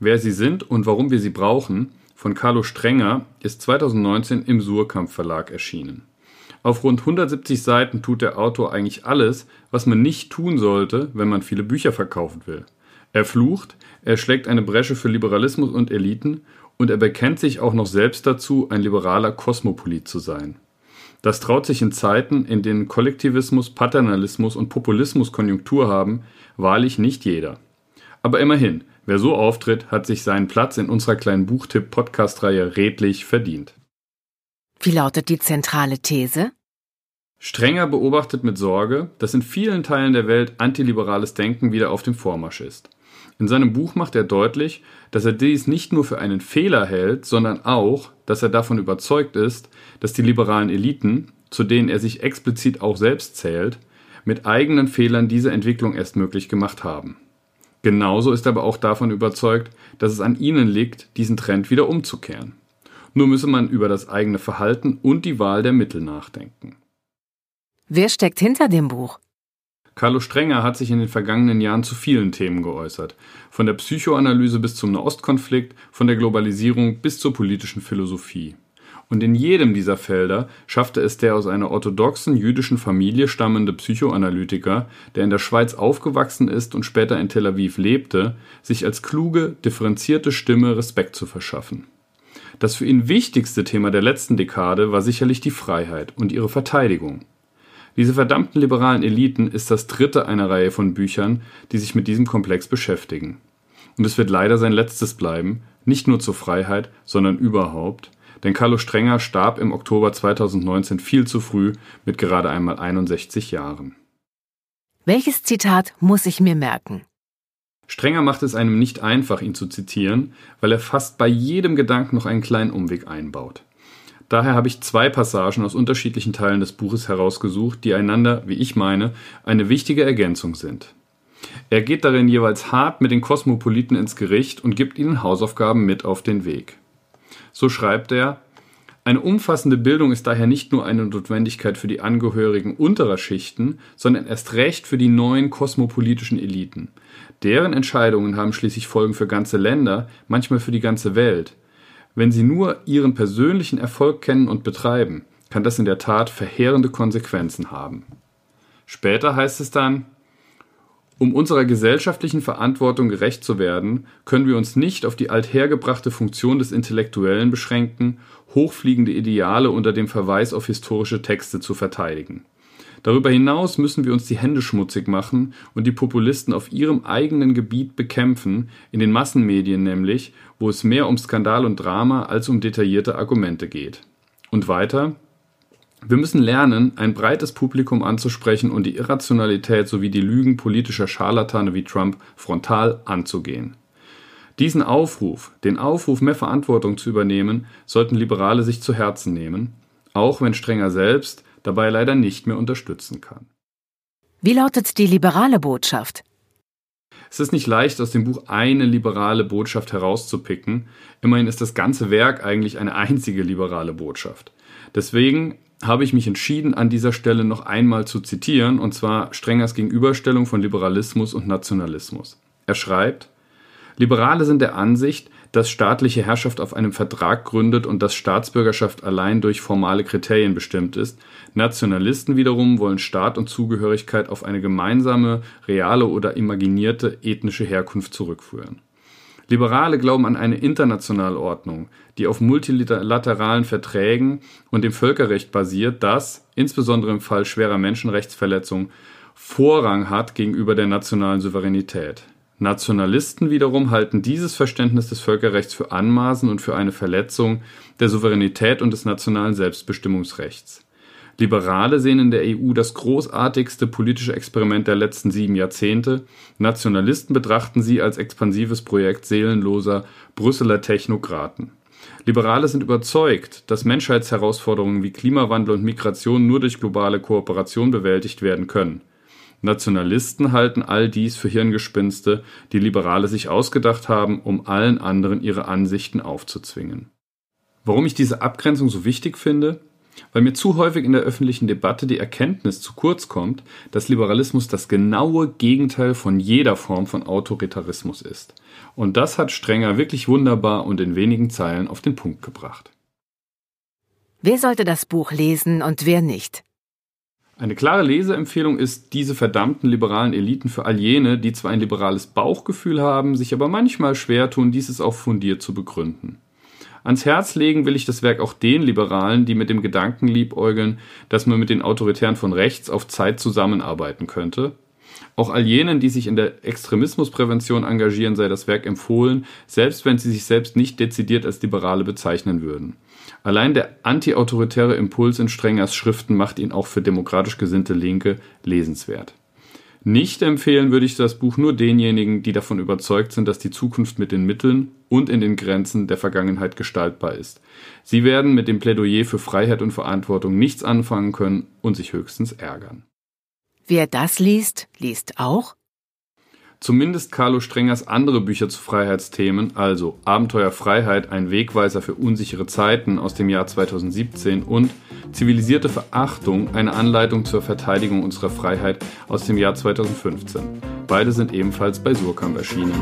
Wer sie sind und warum wir sie brauchen, von Carlo Strenger, ist 2019 im Surkamp Verlag erschienen. Auf rund 170 Seiten tut der Autor eigentlich alles, was man nicht tun sollte, wenn man viele Bücher verkaufen will. Er flucht, er schlägt eine Bresche für Liberalismus und Eliten und er bekennt sich auch noch selbst dazu, ein liberaler Kosmopolit zu sein. Das traut sich in Zeiten, in denen Kollektivismus, Paternalismus und Populismus Konjunktur haben, wahrlich nicht jeder. Aber immerhin, wer so auftritt, hat sich seinen Platz in unserer kleinen Buchtipp-Podcast-Reihe redlich verdient. Wie lautet die zentrale These? Strenger beobachtet mit Sorge, dass in vielen Teilen der Welt antiliberales Denken wieder auf dem Vormarsch ist. In seinem Buch macht er deutlich, dass er dies nicht nur für einen Fehler hält, sondern auch, dass er davon überzeugt ist, dass die liberalen Eliten, zu denen er sich explizit auch selbst zählt, mit eigenen Fehlern diese Entwicklung erst möglich gemacht haben. Genauso ist er aber auch davon überzeugt, dass es an ihnen liegt, diesen Trend wieder umzukehren. Nur müsse man über das eigene Verhalten und die Wahl der Mittel nachdenken. Wer steckt hinter dem Buch? Carlo Strenger hat sich in den vergangenen Jahren zu vielen Themen geäußert. Von der Psychoanalyse bis zum Nahostkonflikt, von der Globalisierung bis zur politischen Philosophie. Und in jedem dieser Felder schaffte es der aus einer orthodoxen jüdischen Familie stammende Psychoanalytiker, der in der Schweiz aufgewachsen ist und später in Tel Aviv lebte, sich als kluge, differenzierte Stimme Respekt zu verschaffen. Das für ihn wichtigste Thema der letzten Dekade war sicherlich die Freiheit und ihre Verteidigung. Diese verdammten liberalen Eliten ist das dritte einer Reihe von Büchern, die sich mit diesem Komplex beschäftigen. Und es wird leider sein letztes bleiben, nicht nur zur Freiheit, sondern überhaupt, denn Carlo Strenger starb im Oktober 2019 viel zu früh mit gerade einmal 61 Jahren. Welches Zitat muss ich mir merken? Strenger macht es einem nicht einfach, ihn zu zitieren, weil er fast bei jedem Gedanken noch einen kleinen Umweg einbaut. Daher habe ich zwei Passagen aus unterschiedlichen Teilen des Buches herausgesucht, die einander, wie ich meine, eine wichtige Ergänzung sind. Er geht darin jeweils hart mit den Kosmopoliten ins Gericht und gibt ihnen Hausaufgaben mit auf den Weg. So schreibt er, eine umfassende Bildung ist daher nicht nur eine Notwendigkeit für die Angehörigen unterer Schichten, sondern erst recht für die neuen kosmopolitischen Eliten. Deren Entscheidungen haben schließlich Folgen für ganze Länder, manchmal für die ganze Welt. Wenn sie nur ihren persönlichen Erfolg kennen und betreiben, kann das in der Tat verheerende Konsequenzen haben. Später heißt es dann, um unserer gesellschaftlichen Verantwortung gerecht zu werden, können wir uns nicht auf die althergebrachte Funktion des Intellektuellen beschränken, hochfliegende Ideale unter dem Verweis auf historische Texte zu verteidigen. Darüber hinaus müssen wir uns die Hände schmutzig machen und die Populisten auf ihrem eigenen Gebiet bekämpfen, in den Massenmedien nämlich, wo es mehr um Skandal und Drama als um detaillierte Argumente geht. Und weiter, wir müssen lernen, ein breites Publikum anzusprechen und die Irrationalität sowie die Lügen politischer Scharlatane wie Trump frontal anzugehen. Diesen Aufruf, den Aufruf, mehr Verantwortung zu übernehmen, sollten Liberale sich zu Herzen nehmen, auch wenn Strenger selbst dabei leider nicht mehr unterstützen kann. Wie lautet die liberale Botschaft? Es ist nicht leicht, aus dem Buch eine liberale Botschaft herauszupicken. Immerhin ist das ganze Werk eigentlich eine einzige liberale Botschaft. Deswegen habe ich mich entschieden, an dieser Stelle noch einmal zu zitieren, und zwar Strengers Gegenüberstellung von Liberalismus und Nationalismus. Er schreibt, Liberale sind der Ansicht, dass staatliche Herrschaft auf einem Vertrag gründet und dass Staatsbürgerschaft allein durch formale Kriterien bestimmt ist. Nationalisten wiederum wollen Staat und Zugehörigkeit auf eine gemeinsame, reale oder imaginierte ethnische Herkunft zurückführen. Liberale glauben an eine internationale Ordnung, die auf multilateralen Verträgen und dem Völkerrecht basiert, das, insbesondere im Fall schwerer Menschenrechtsverletzungen, Vorrang hat gegenüber der nationalen Souveränität. Nationalisten wiederum halten dieses Verständnis des Völkerrechts für anmaßend und für eine Verletzung der Souveränität und des nationalen Selbstbestimmungsrechts. Liberale sehen in der EU das großartigste politische Experiment der letzten sieben Jahrzehnte. Nationalisten betrachten sie als expansives Projekt seelenloser Brüsseler Technokraten. Liberale sind überzeugt, dass Menschheitsherausforderungen wie Klimawandel und Migration nur durch globale Kooperation bewältigt werden können. Nationalisten halten all dies für Hirngespinste, die Liberale sich ausgedacht haben, um allen anderen ihre Ansichten aufzuzwingen. Warum ich diese Abgrenzung so wichtig finde? Weil mir zu häufig in der öffentlichen Debatte die Erkenntnis zu kurz kommt, dass Liberalismus das genaue Gegenteil von jeder Form von Autoritarismus ist. Und das hat Strenger wirklich wunderbar und in wenigen Zeilen auf den Punkt gebracht. Wer sollte das Buch lesen und wer nicht? Eine klare Leseempfehlung ist diese verdammten liberalen Eliten für all jene, die zwar ein liberales Bauchgefühl haben, sich aber manchmal schwer tun, dieses auch fundiert zu begründen. Ans Herz legen will ich das Werk auch den Liberalen, die mit dem Gedanken liebäugeln, dass man mit den Autoritären von rechts auf Zeit zusammenarbeiten könnte. Auch all jenen, die sich in der Extremismusprävention engagieren, sei das Werk empfohlen, selbst wenn sie sich selbst nicht dezidiert als Liberale bezeichnen würden. Allein der antiautoritäre Impuls in Strengers Schriften macht ihn auch für demokratisch gesinnte Linke lesenswert. Nicht empfehlen würde ich das Buch nur denjenigen, die davon überzeugt sind, dass die Zukunft mit den Mitteln und in den Grenzen der Vergangenheit gestaltbar ist. Sie werden mit dem Plädoyer für Freiheit und Verantwortung nichts anfangen können und sich höchstens ärgern. Wer das liest, liest auch Zumindest Carlo Strengers andere Bücher zu Freiheitsthemen, also Abenteuer Freiheit, ein Wegweiser für unsichere Zeiten aus dem Jahr 2017 und Zivilisierte Verachtung, eine Anleitung zur Verteidigung unserer Freiheit aus dem Jahr 2015. Beide sind ebenfalls bei Surkamp erschienen.